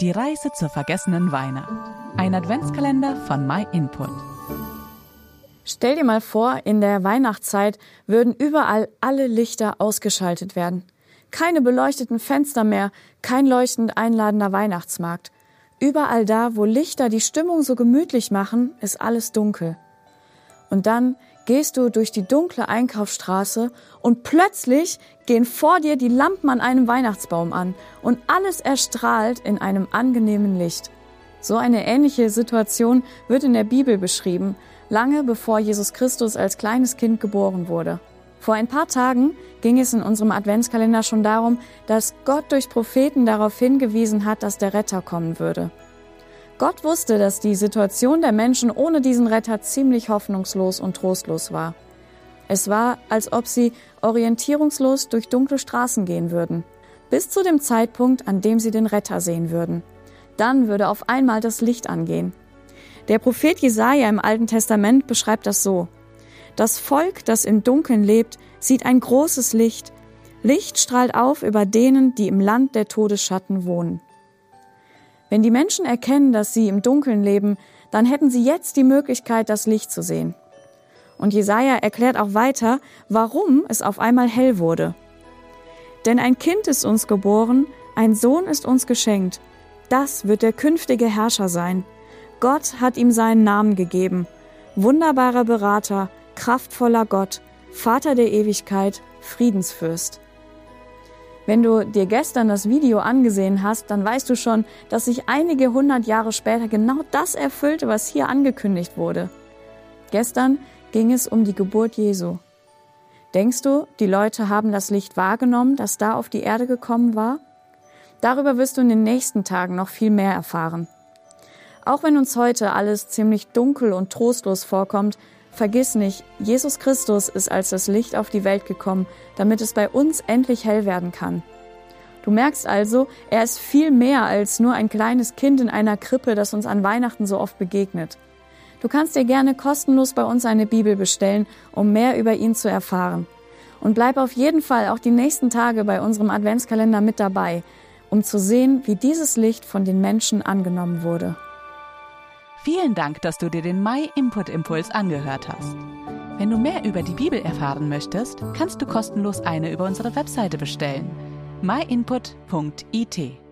Die Reise zur vergessenen Weihnacht. Ein Adventskalender von MyInput. Stell dir mal vor, in der Weihnachtszeit würden überall alle Lichter ausgeschaltet werden. Keine beleuchteten Fenster mehr, kein leuchtend einladender Weihnachtsmarkt. Überall da, wo Lichter die Stimmung so gemütlich machen, ist alles dunkel. Und dann gehst du durch die dunkle Einkaufsstraße und plötzlich gehen vor dir die Lampen an einem Weihnachtsbaum an und alles erstrahlt in einem angenehmen Licht. So eine ähnliche Situation wird in der Bibel beschrieben, lange bevor Jesus Christus als kleines Kind geboren wurde. Vor ein paar Tagen ging es in unserem Adventskalender schon darum, dass Gott durch Propheten darauf hingewiesen hat, dass der Retter kommen würde. Gott wusste, dass die Situation der Menschen ohne diesen Retter ziemlich hoffnungslos und trostlos war. Es war, als ob sie orientierungslos durch dunkle Straßen gehen würden, bis zu dem Zeitpunkt, an dem sie den Retter sehen würden. Dann würde auf einmal das Licht angehen. Der Prophet Jesaja im Alten Testament beschreibt das so: Das Volk, das im Dunkeln lebt, sieht ein großes Licht. Licht strahlt auf über denen, die im Land der Todesschatten wohnen. Wenn die Menschen erkennen, dass sie im Dunkeln leben, dann hätten sie jetzt die Möglichkeit, das Licht zu sehen. Und Jesaja erklärt auch weiter, warum es auf einmal hell wurde. Denn ein Kind ist uns geboren, ein Sohn ist uns geschenkt. Das wird der künftige Herrscher sein. Gott hat ihm seinen Namen gegeben. Wunderbarer Berater, kraftvoller Gott, Vater der Ewigkeit, Friedensfürst. Wenn du dir gestern das Video angesehen hast, dann weißt du schon, dass sich einige hundert Jahre später genau das erfüllte, was hier angekündigt wurde. Gestern ging es um die Geburt Jesu. Denkst du, die Leute haben das Licht wahrgenommen, das da auf die Erde gekommen war? Darüber wirst du in den nächsten Tagen noch viel mehr erfahren. Auch wenn uns heute alles ziemlich dunkel und trostlos vorkommt, vergiss nicht, Jesus Christus ist als das Licht auf die Welt gekommen, damit es bei uns endlich hell werden kann. Du merkst also, er ist viel mehr als nur ein kleines Kind in einer Krippe, das uns an Weihnachten so oft begegnet. Du kannst dir gerne kostenlos bei uns eine Bibel bestellen, um mehr über ihn zu erfahren. Und bleib auf jeden Fall auch die nächsten Tage bei unserem Adventskalender mit dabei, um zu sehen, wie dieses Licht von den Menschen angenommen wurde. Vielen Dank, dass du dir den My Input Impuls angehört hast. Wenn du mehr über die Bibel erfahren möchtest, kannst du kostenlos eine über unsere Webseite bestellen. myinput.it